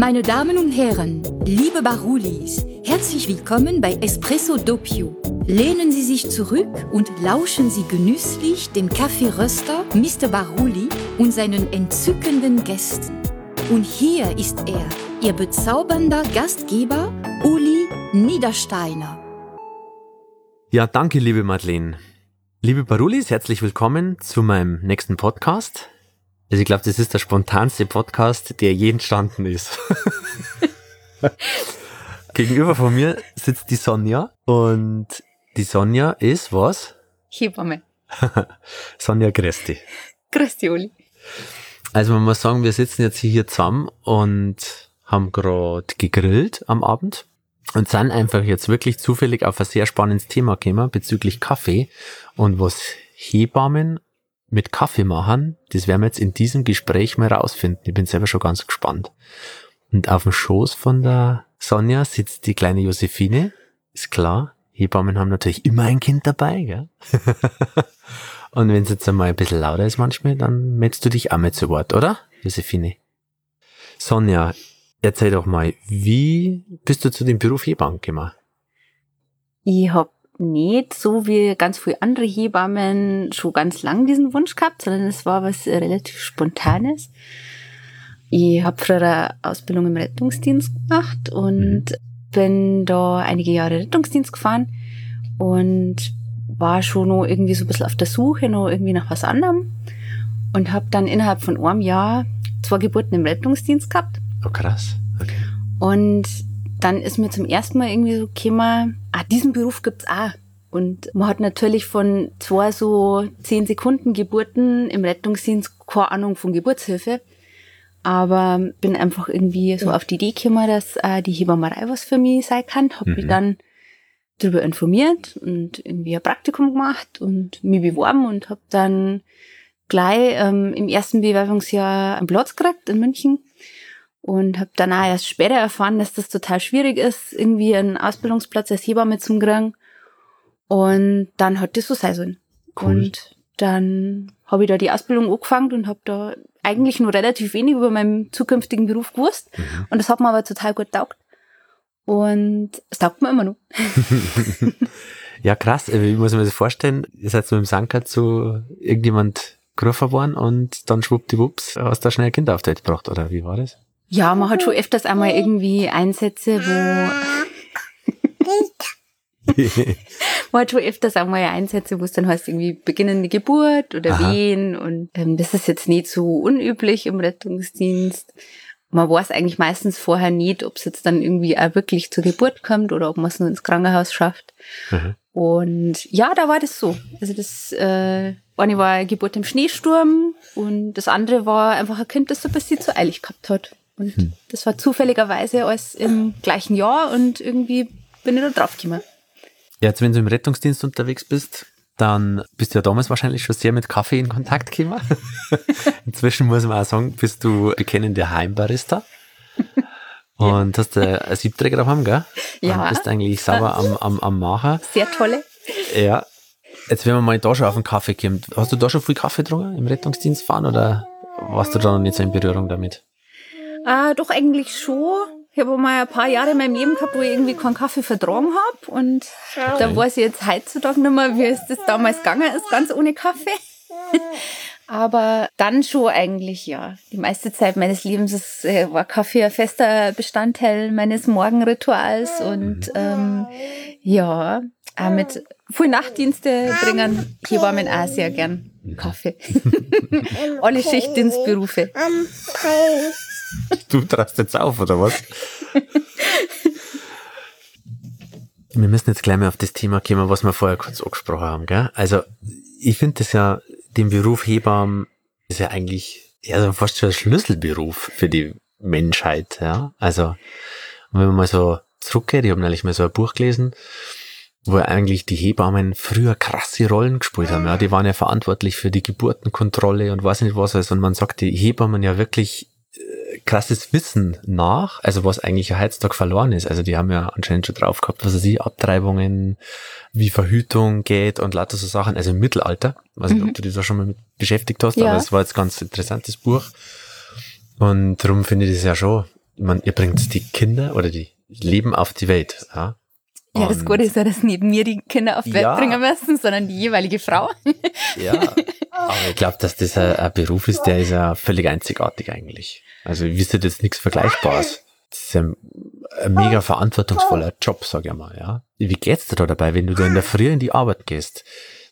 Meine Damen und Herren, liebe Barulis, herzlich willkommen bei Espresso Doppio. Lehnen Sie sich zurück und lauschen Sie genüsslich dem Kaffeeröster Mr. Baruli und seinen entzückenden Gästen. Und hier ist er, Ihr bezaubernder Gastgeber Uli Niedersteiner. Ja, danke, liebe Madeleine. Liebe Barulis, herzlich willkommen zu meinem nächsten Podcast. Also ich glaube, das ist der spontanste Podcast, der je entstanden ist. Gegenüber von mir sitzt die Sonja und die Sonja ist was? Hebamme. Sonja Gresti. Grüß Uli. Also man muss sagen, wir sitzen jetzt hier zusammen und haben gerade gegrillt am Abend und sind einfach jetzt wirklich zufällig auf ein sehr spannendes Thema gekommen bezüglich Kaffee und was Hebammen mit Kaffee machen, das werden wir jetzt in diesem Gespräch mal rausfinden. Ich bin selber schon ganz gespannt. Und auf dem Schoß von der Sonja sitzt die kleine Josephine. Ist klar, Hebammen haben natürlich immer ein Kind dabei, gell? Und wenn es jetzt einmal ein bisschen lauter ist manchmal, dann meldest du dich auch mit zu Wort, oder, Josephine? Sonja, erzähl doch mal, wie bist du zu dem Beruf Hebamme gekommen? Ich hab nicht so wie ganz viele andere Hebammen schon ganz lang diesen Wunsch gehabt, sondern es war was relativ Spontanes. Ich habe früher eine Ausbildung im Rettungsdienst gemacht und bin da einige Jahre Rettungsdienst gefahren und war schon noch irgendwie so ein bisschen auf der Suche noch irgendwie nach was anderem und habe dann innerhalb von einem Jahr zwei Geburten im Rettungsdienst gehabt. Oh krass. Okay. Und dann ist mir zum ersten Mal irgendwie so gekommen, ah, diesen Beruf gibt's auch. Und man hat natürlich von zwei so zehn Sekunden Geburten im Rettungsdienst keine Ahnung von Geburtshilfe. Aber bin einfach irgendwie so auf die Idee gekommen, dass äh, die Hebammerei was für mich sein kann. Hab mhm. mich dann darüber informiert und irgendwie ein Praktikum gemacht und mich beworben und habe dann gleich ähm, im ersten Bewerbungsjahr einen Platz gekriegt in München und habe danach erst später erfahren, dass das total schwierig ist, irgendwie einen Ausbildungsplatz als Hebamme zu kriegen. Und dann hat das so sein sollen. Cool. Und dann habe ich da die Ausbildung angefangen und habe da eigentlich nur relativ wenig über meinen zukünftigen Beruf gewusst. Mhm. Und das hat mir aber total gut taugt. Und es taugt mir immer noch. ja, krass. Wie muss man sich das vorstellen? Ihr seid so im Sanker zu irgendjemand gerufen worden und dann schwuppdiwupps hast du da schnell ein Kind auf die Welt gebracht, oder wie war das? Ja, man hat schon öfters einmal irgendwie Einsätze, wo man hat schon öfters einmal Einsätze, wo es dann heißt irgendwie beginnende Geburt oder Aha. Wehen und ähm, das ist jetzt nicht so unüblich im Rettungsdienst. Man weiß eigentlich meistens vorher nicht, ob es jetzt dann irgendwie auch wirklich zur Geburt kommt oder ob man es nur ins Krankenhaus schafft. Mhm. Und ja, da war das so. Also das äh, eine war eine Geburt im Schneesturm und das andere war einfach ein Kind, das so ein bisschen zu eilig gehabt hat. Und hm. das war zufälligerweise alles im gleichen Jahr und irgendwie bin ich da drauf gekommen. Ja, jetzt wenn du im Rettungsdienst unterwegs bist, dann bist du ja damals wahrscheinlich schon sehr mit Kaffee in Kontakt gekommen. Inzwischen muss man auch sagen, bist du bekennender Heimbarista. Und hast du einen Siebträger daheim, gell? Ja. Und bist eigentlich sauber am, am, am Machen. Sehr tolle. Ja. Jetzt, wenn man mal da schon auf den Kaffee kommt, hast du da schon viel Kaffee getrunken im Rettungsdienst fahren oder warst du da noch nicht so in Berührung damit? Ah, doch eigentlich schon. Ich habe mal ein paar Jahre in meinem Leben gehabt, wo ich irgendwie keinen Kaffee vertragen habe. Und da weiß ich jetzt heutzutage nicht mehr, wie es das damals gegangen ist, ganz ohne Kaffee. Aber dann schon eigentlich, ja. Die meiste Zeit meines Lebens ist, äh, war Kaffee ein fester Bestandteil meines Morgenrituals. Und ähm, ja, auch mit viel Nachtdienste bringen hier war mir auch sehr gern Kaffee. Alle Schichtdienstberufe. Du trast jetzt auf, oder was? wir müssen jetzt gleich mal auf das Thema kommen, was wir vorher kurz angesprochen haben. Gell? Also ich finde das ja, den Beruf Hebammen ist ja eigentlich ja, fast schon ein Schlüsselberuf für die Menschheit. Ja? Also wenn man mal so zurückgeht, ich habe neulich mal so ein Buch gelesen, wo eigentlich die Hebammen früher krasse Rollen gespielt haben. Ja, die waren ja verantwortlich für die Geburtenkontrolle und weiß nicht was alles. Und man sagt, die Hebammen ja wirklich krasses Wissen nach, also was eigentlich heutzutage verloren ist. Also die haben ja anscheinend schon drauf gehabt, was weiß ich, Abtreibungen, wie Verhütung geht und lauter so Sachen. Also im Mittelalter. weiß nicht, mhm. ob du dich da schon mal mit beschäftigt hast, ja. aber es war jetzt ganz interessantes Buch. Und darum finde ich das ja schon man, ihr bringt die Kinder oder die Leben auf die Welt, ja. Ja, das Gute ist ja, dass nicht mir die Kinder auf die Welt Ja. bringen müssen, sondern die jeweilige Frau. Ja, aber ich glaube, dass das ein, ein Beruf ist, der ist ja völlig einzigartig eigentlich. Also ich wüsste jetzt nichts Vergleichbares. Das ist ein, ein mega verantwortungsvoller Job, sag ich mal, ja. Wie geht's dir da dabei, wenn du da in der Früh in die Arbeit gehst?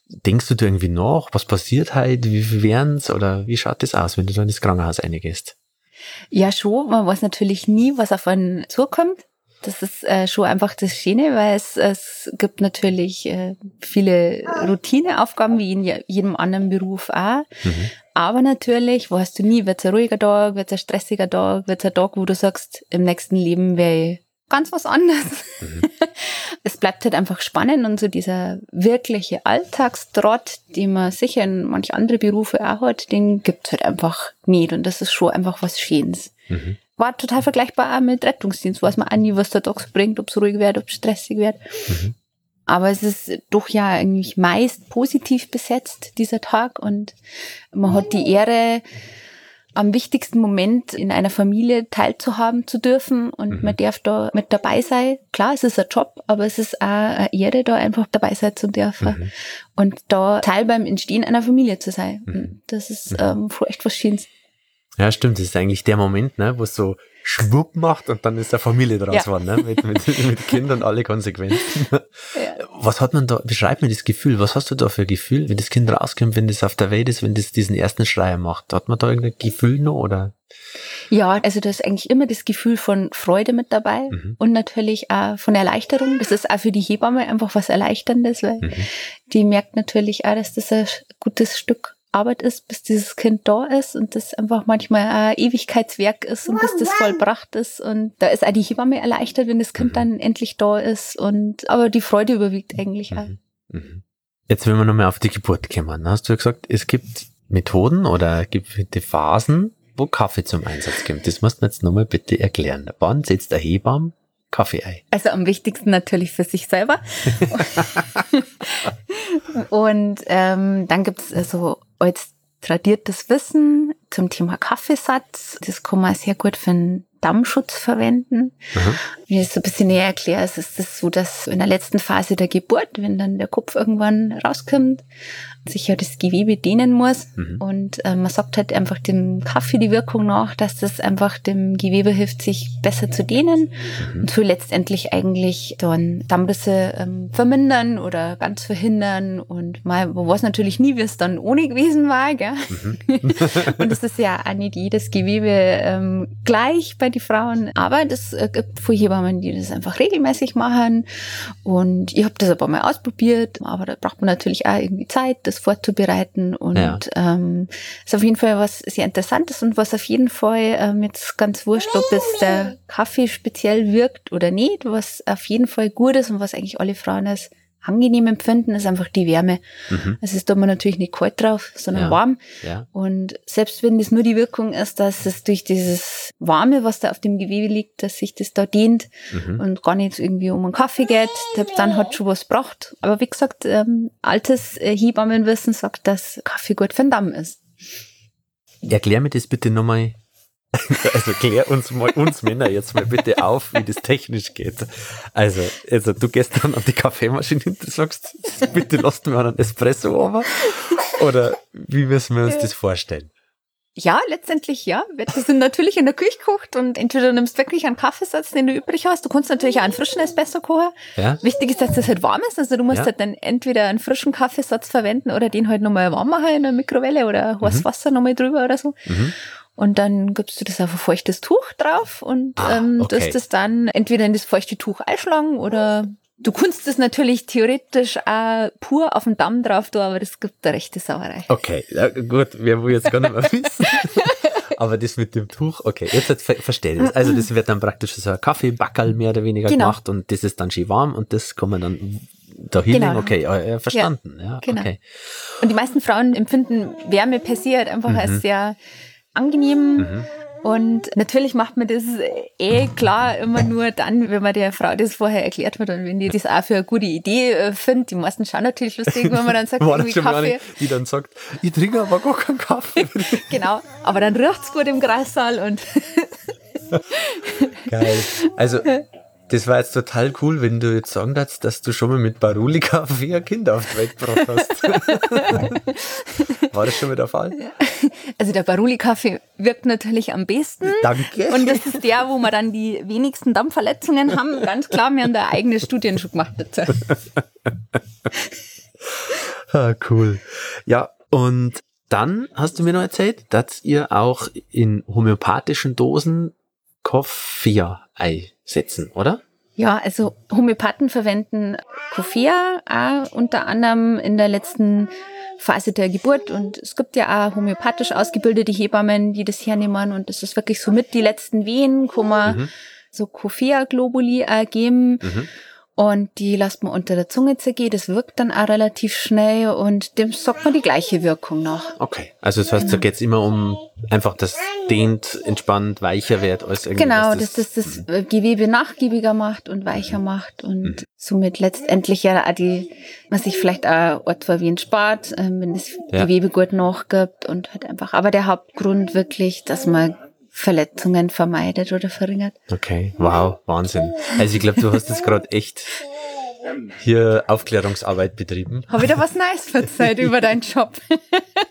Denkst du dir irgendwie nach, was passiert heute, wie viel wären's oder wie schaut das aus, wenn du da ins Krankenhaus reingehst? Ja, schon. Man weiß natürlich nie, was auf einen zukommt. Das ist äh, schon einfach das Schöne, weil es, es gibt natürlich äh, viele Routineaufgaben, wie in je- jedem anderen Beruf auch. Mhm. Aber natürlich weißt du nie, wird es ein ruhiger Tag, wird es ein stressiger Tag, wird es ein Tag, wo du sagst, im nächsten Leben wäre ich ganz was anderes. Mhm. Es bleibt halt einfach spannend und so dieser wirkliche Alltagstrott, den man sicher in manche andere Berufe auch hat, den gibt's halt einfach nicht und das ist schon einfach was Schönes. Mhm. War total vergleichbar mit Rettungsdienst, weiß man auch nie, was der Tag so bringt, ob es ruhig wird, ob es stressig wird. Mhm. Aber es ist doch ja eigentlich meist positiv besetzt, dieser Tag. Und man hat die Ehre, am wichtigsten Moment in einer Familie teilzuhaben zu dürfen und Mhm. man darf da mit dabei sein. Klar, es ist ein Job, aber es ist auch eine Ehre, da einfach dabei sein zu dürfen Mhm. und da Teil beim Entstehen einer Familie zu sein. Mhm. Das ist Mhm. ähm, echt was Schönes. Ja, stimmt. Das ist eigentlich der Moment, ne, wo es so schwupp macht und dann ist eine Familie draus Ja. geworden, ne? mit, mit, mit Kindern und alle Konsequenzen. Ja. Was hat man da, beschreib mir das Gefühl, was hast du da für ein Gefühl, wenn das Kind rauskommt, wenn das auf der Welt ist, wenn das diesen ersten Schrei macht? Hat man da irgendein Gefühl noch oder? Ja, also da ist eigentlich immer das Gefühl von Freude mit dabei Mhm. und natürlich auch von Erleichterung. Das ist auch für die Hebamme einfach was Erleichterndes, weil Mhm. die merkt natürlich auch, dass das ein gutes Stück Arbeit ist, bis dieses Kind da ist und das einfach manchmal ein Ewigkeitswerk ist und bis das vollbracht ist. Und da ist auch die Hebamme erleichtert, wenn das Kind Mhm. dann endlich da ist. Und aber die Freude überwiegt eigentlich auch. Mhm. Mhm. Jetzt, wenn wir nochmal auf die Geburt kommen, hast du ja gesagt, es gibt Methoden oder gibt die Phasen, wo Kaffee zum Einsatz kommt. Das musst du mir jetzt nochmal bitte erklären. Wann setzt der Hebamme Kaffee ein? Also am wichtigsten natürlich für sich selber. und ähm, dann gibt's also als tradiertes Wissen zum Thema Kaffeesatz. Das kann man sehr gut für einen Dammschutz verwenden. Aha. Wenn ich es so ein bisschen näher erkläre, ist es das so, dass in der letzten Phase der Geburt, wenn dann der Kopf irgendwann rauskommt, sich ja das Gewebe dehnen muss. Mhm. Und äh, man sagt halt einfach dem Kaffee die Wirkung nach, dass das einfach dem Gewebe hilft, sich besser zu dehnen Mhm. und so letztendlich eigentlich dann Dammrisse ähm, vermindern oder ganz verhindern. Und mal, man weiß natürlich nie, wie es dann ohne gewesen war. Gell? Mhm. und es ist ja auch nicht jedes Gewebe ähm, gleich bei den Frauen. Aber das äh, gibt viele Hebammen, die das einfach regelmäßig machen. Und ich habe das ein paar Mal ausprobiert, aber da braucht man natürlich auch irgendwie Zeit, das vorzubereiten. Und Ja. ähm, ist auf jeden Fall was sehr Interessantes und was auf jeden Fall ähm, jetzt ganz wurscht, ob jetzt der Kaffee speziell wirkt oder nicht, was auf jeden Fall gut ist und was eigentlich alle Frauen als angenehm empfinden, ist einfach die Wärme. Mhm. Also es tut man natürlich nicht kalt drauf, sondern Ja. warm. Ja. Und selbst wenn das nur die Wirkung ist, dass es durch dieses Warme, was da auf dem Gewebe liegt, dass sich das da dehnt Mhm. und gar nicht irgendwie um einen Kaffee geht, dann hat schon was braucht. Aber wie gesagt, ähm, altes äh, Hebammenwissen sagt, dass Kaffee gut für den Damm ist. Erklär mir das bitte nochmal. Also klär uns mal, uns Männer jetzt mal bitte auf, wie das technisch geht. Also, also du gehst dann an die Kaffeemaschine und sagst, bitte lasst mir einen Espresso aber. Oder wie müssen wir uns das vorstellen? Ja, letztendlich ja. Wird das sind natürlich in der Küche gekocht und entweder du nimmst wirklich einen Kaffeesatz, den du übrig hast. Du kannst natürlich auch einen frischen Espresso kochen. Ja? Wichtig ist, dass das halt warm ist. Also du musst Ja. halt dann entweder einen frischen Kaffeesatz verwenden oder den halt nochmal warm machen in der Mikrowelle oder heißes Mhm. Wasser nochmal drüber oder so. Mhm. Und dann gibst du das auf ein feuchtes Tuch drauf und Ah, ähm, okay. tust das dann entweder in das feuchte Tuch einschlagen oder du kannst das natürlich theoretisch auch pur auf den Damm drauf tun, aber das gibt eine rechte Sauerei. Okay, ja, gut, wer will jetzt gar nicht mehr wissen. Aber das mit dem Tuch, okay, jetzt, ver verstehe ich das. Also das wird dann praktisch so ein Kaffeebackerl mehr oder weniger Genau. gemacht und das ist dann schön warm und das kann man dann da hinlegen. Genau. Okay, ja, ja, verstanden. Ja, genau. okay. Und die meisten Frauen empfinden Wärme per se halt einfach als sehr angenehm. Mhm. Und natürlich macht man das eh klar immer nur dann, wenn man der Frau das vorher erklärt hat und wenn die das auch für eine gute Idee äh, findet. Die meisten schauen natürlich lustig, wenn man dann sagt, War irgendwie Kaffee. eine, die dann sagt, ich trinke aber gar keinen Kaffee. Genau, aber dann riecht's gut im Kreissaal und Geil. Also, das war jetzt total cool, wenn du jetzt sagen darfst, dass du schon mal mit Baruli Kaffee ein Kind auf die Welt gebracht hast. war das schon mal der Fall? Also der Baruli Kaffee wirkt natürlich am besten. Danke. Und das ist der, wo wir dann die wenigsten Dampfverletzungen haben. Ganz klar, wir haben da eigene Studien schon gemacht dazu. ah, cool. Ja, und dann hast du mir noch erzählt, dass ihr auch in homöopathischen Dosen Koffeei setzen, oder? Ja, also Homöopathen verwenden Koffea auch unter anderem in der letzten Phase der Geburt und es gibt ja auch homöopathisch ausgebildete Hebammen, die das hernehmen und das ist wirklich so mit die letzten Wehen, kann man mhm. so Koffea-Globuli geben. Mhm. Und die lässt man unter der Zunge zergehen. Das wirkt dann auch relativ schnell und dem sagt man die gleiche Wirkung nach. Okay. Also das heißt, da geht es immer um einfach, dass dehnt, entspannt, weicher wird als irgendwie. Genau, dass das das, das mhm. Gewebe nachgiebiger macht und weicher macht und mhm. somit letztendlich ja auch die, was sich vielleicht auch etwa wie ein spart, ähm, wenn das ja. Gewebe gut nachgibt und halt einfach. Aber der Hauptgrund wirklich, dass man Verletzungen vermeidet oder verringert. Okay, wow, Wahnsinn. Also ich glaube, du hast jetzt gerade echt hier Aufklärungsarbeit betrieben. Habe ich da was Neues verzeiht über deinen Job?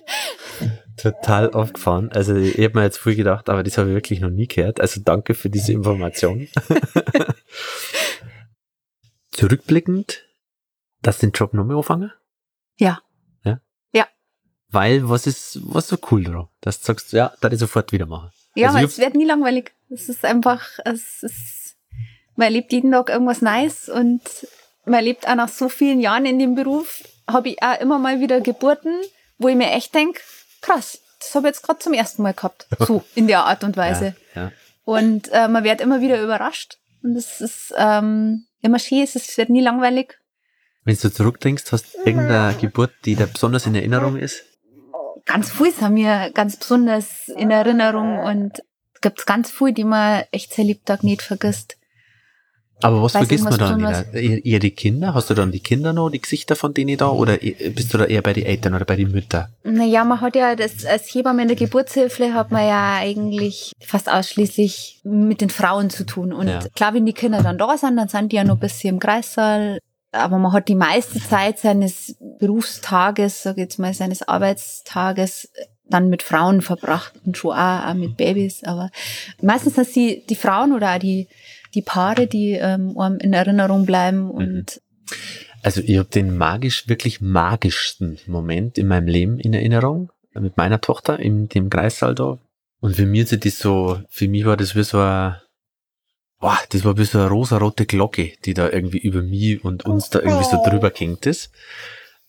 Total aufgefahren. Also ich habe mir jetzt früh gedacht, aber das habe ich wirklich noch nie gehört. Also danke für diese Information. Zurückblickend, dass den Job noch mehr anfangen? Ja. Ja? Ja. Weil, was ist, was so cool daran? Dass du sagst, ja, da ich sofort wieder machen. Ja, also es wird nie langweilig. Es ist einfach, es ist, man erlebt jeden Tag irgendwas Neues und man erlebt auch nach so vielen Jahren in dem Beruf, habe ich auch immer mal wieder Geburten, wo ich mir echt denke, krass, das habe ich jetzt gerade zum ersten Mal gehabt. So, in der Art und Weise. Ja, ja. Und äh, man wird immer wieder überrascht. Und es ist ähm, immer schön, es wird nie langweilig. Wenn du zurückdenkst, hast du irgendeine Geburt, die dir besonders in Erinnerung ist? Ganz viel haben mir ganz besonders in Erinnerung und es gibt ganz viel, die man echt sehr Liebtag nicht vergisst. Aber was vergisst man dann wieder? Eher die Kinder? Hast du dann die Kinder noch, die Gesichter von denen da? Oder bist du da eher bei den Eltern oder bei den Müttern? Naja, man hat ja das, als Hebamme in der Geburtshilfe hat man ja eigentlich fast ausschließlich mit den Frauen zu tun. Und ja. klar, wenn die Kinder dann da sind, dann sind die ja noch ein bisschen im Kreissaal aber man hat die meiste Zeit seines Berufstages, sag ich jetzt mal, seines Arbeitstages dann mit Frauen verbracht und schon auch, auch mit Babys. Aber meistens sind sie die Frauen oder auch die, die Paare, die ähm, in Erinnerung bleiben mhm. und also ich habe den magisch, wirklich magischsten Moment in meinem Leben in Erinnerung mit meiner Tochter in dem Kreissaal da. Und für mich ist das so, für mich war das wie so ein boah, das war wie so eine rosarote Glocke, die da irgendwie über mich und uns da irgendwie so drüber gehängt ist.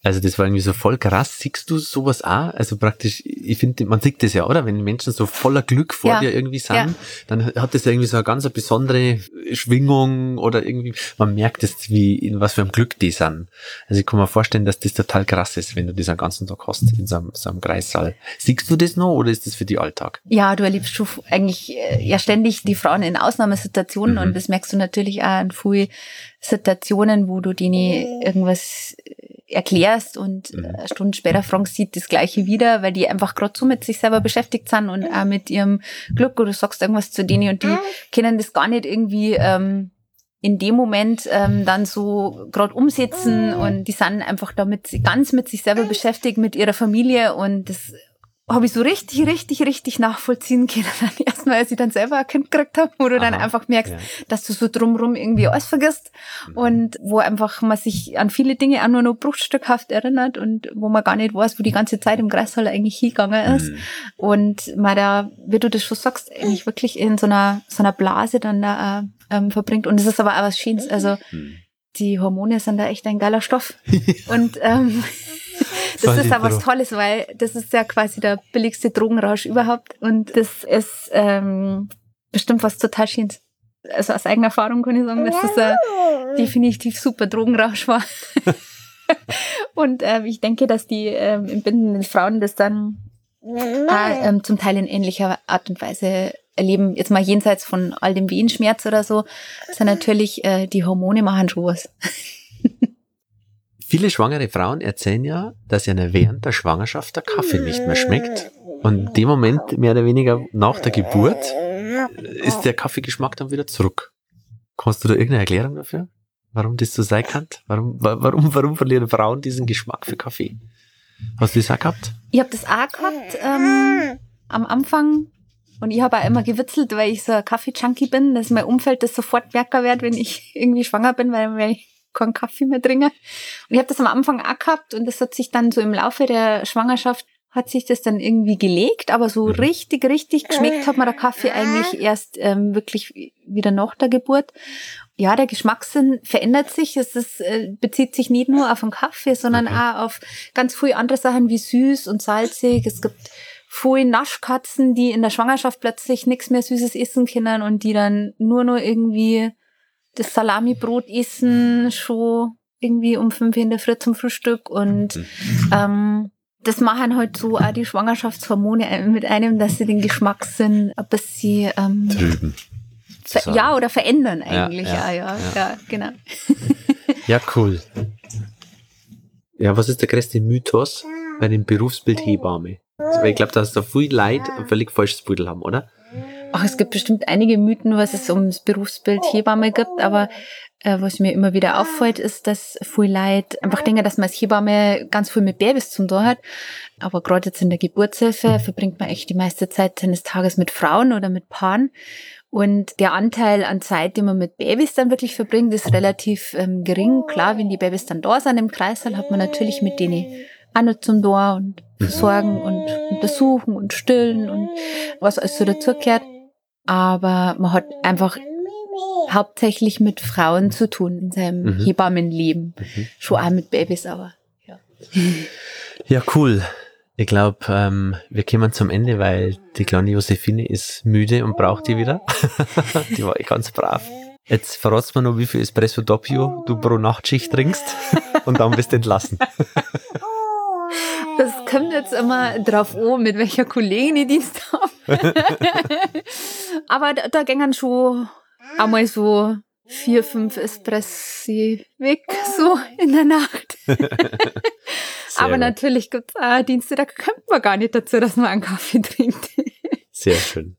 Also das war irgendwie so voll krass. Siehst du sowas auch? Also praktisch, ich finde, man sieht das ja, oder? Wenn Menschen so voller Glück vor ja. dir irgendwie sind, ja. dann hat das ja irgendwie so eine ganz besondere Schwingung oder irgendwie, man merkt es, wie, in was für einem Glück die sind. Also ich kann mir vorstellen, dass das total krass ist, wenn du das den ganzen Tag hast in so einem, so einem Kreissaal. Siehst du das noch oder ist das für die Alltag? Ja, du erlebst schon eigentlich äh, ja ständig die Frauen in Ausnahmesituationen mhm. und das merkst du natürlich auch in vielen Situationen, wo du denen irgendwas erklärst und mhm. Äh, Stunden später fragst sie das Gleiche wieder, weil die einfach gerade so mit sich selber beschäftigt sind und auch mit ihrem Glück oder du sagst irgendwas zu denen und die können das gar nicht irgendwie ähm, in dem Moment ähm, dann so gerade umsetzen und die sind einfach damit ganz mit sich selber beschäftigt, mit ihrer Familie und das habe ich so richtig, richtig, richtig nachvollziehen können. Erstmal, als ich dann selber ein Kind gekriegt habe, wo du Aha, dann einfach merkst, ja. dass du so drumrum irgendwie alles vergisst mhm. und wo einfach man sich an viele Dinge auch nur noch bruchstückhaft erinnert und wo man gar nicht weiß, wo die ganze Zeit im Kreissaal eigentlich hingegangen ist. Mhm. Und man da, wie du das schon sagst, eigentlich wirklich in so einer, so einer Blase dann da ähm, verbringt. Und es ist aber auch was Schönes. Also mhm. die Hormone sind da echt ein geiler Stoff. und ähm, das ist aber was Tolles, weil das ist ja quasi der billigste Drogenrausch überhaupt und das ist ähm, bestimmt was total Schönes. Also aus eigener Erfahrung kann ich sagen, dass das ein definitiv super Drogenrausch war. und äh, ich denke, dass die ähm, entbindenden Frauen das dann äh, ähm, zum Teil in ähnlicher Art und Weise erleben. Jetzt mal jenseits von all dem Wehenschmerz oder so, sind natürlich äh, die Hormone machen schon was. Viele schwangere Frauen erzählen ja, dass ihnen während der Schwangerschaft der Kaffee nicht mehr schmeckt. Und in dem Moment, mehr oder weniger nach der Geburt, ist der Kaffeegeschmack dann wieder zurück. Kannst du da irgendeine Erklärung dafür? Warum das so sein kann? Warum, warum, warum verlieren Frauen diesen Geschmack für Kaffee? Hast du das auch gehabt? Ich habe das auch gehabt ähm, am Anfang. Und ich habe auch immer gewitzelt, weil ich so ein Kaffee-Junkie bin, dass mein Umfeld das sofort merken wird, wenn ich irgendwie schwanger bin, weil, ich keinen Kaffee mehr trinke. Und ich habe das am Anfang auch gehabt und das hat sich dann so im Laufe der Schwangerschaft hat sich das dann irgendwie gelegt, aber so mhm. richtig, richtig geschmeckt hat mir der Kaffee eigentlich erst ähm, wirklich wieder nach der Geburt. Ja, der Geschmackssinn verändert sich. Es ist, äh, bezieht sich nicht nur auf den Kaffee, sondern okay. auch auf ganz viele andere Sachen wie süß und salzig. Es gibt viele Naschkatzen, die in der Schwangerschaft plötzlich nichts mehr Süßes essen können und die dann nur noch irgendwie das Salamibrot essen, schon irgendwie um fünf in der Früh zum Frühstück und mhm. ähm, das machen halt so auch die Schwangerschaftshormone mit einem, dass sie den Geschmackssinn ein bisschen ähm, trüben. Ja, oder verändern eigentlich. Ja, ja, ja, ja, ja genau. ja, cool. Ja, was ist der größte Mythos bei dem Berufsbild Hebamme? Also, ich glaube, dass da viel Leid ein völlig falsches Bild haben, oder? Ach, es gibt bestimmt einige Mythen, was es ums Berufsbild Hebamme gibt, aber äh, was mir immer wieder auffällt, ist, dass viel Leute einfach denken, dass man als Hebamme ganz viel mit Babys zum tun hat. Aber gerade jetzt in der Geburtshilfe verbringt man echt die meiste Zeit seines Tages mit Frauen oder mit Paaren. Und der Anteil an Zeit, den man mit Babys dann wirklich verbringt, ist relativ ähm, gering. Klar, wenn die Babys dann da sind im Kreis, dann hat man natürlich mit denen auch noch zum Tor und versorgen und untersuchen und stillen und was alles so dazugehört. Aber man hat einfach hauptsächlich mit Frauen zu tun in seinem mhm. Hebammenleben. Mhm. Schon auch mit Babys, aber ja. Ja, cool. Ich glaube, ähm, wir kommen zum Ende, weil die kleine Josephine ist müde und braucht die wieder. die war ganz brav. Jetzt verratst du mir noch, wie viel Espresso Doppio du pro Nachtschicht trinkst und dann bist du entlassen. Das kommt jetzt immer drauf an, mit welcher Kollegin ich Dienst habe. Aber da, da gingen schon einmal so vier, fünf Espressi weg, so in der Nacht. Aber gut. natürlich gibt es auch Dienste, da kommt man gar nicht dazu, dass man einen Kaffee trinkt. Sehr schön.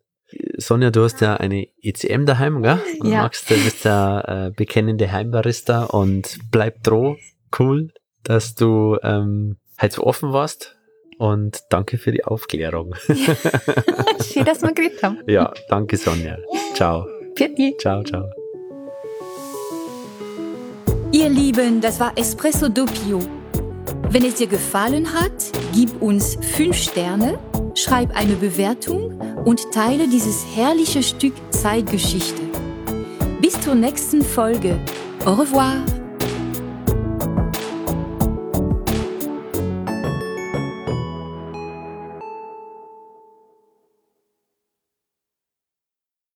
Sonja, du hast ja eine ECM daheim, gell? Ja. magst, du bist ja äh, bekennende Heimbarista und bleib droh. Cool, dass du ähm, halt so offen warst und danke für die Aufklärung. Ja. Schön, dass wir geredet haben. Ja, danke Sonja. Ciao. Pitti. Ciao, ciao. Ihr Lieben, das war Espresso Doppio. Wenn es dir gefallen hat, gib uns 5 Sterne, schreib eine Bewertung und teile dieses herrliche Stück Zeitgeschichte. Bis zur nächsten Folge. Au revoir.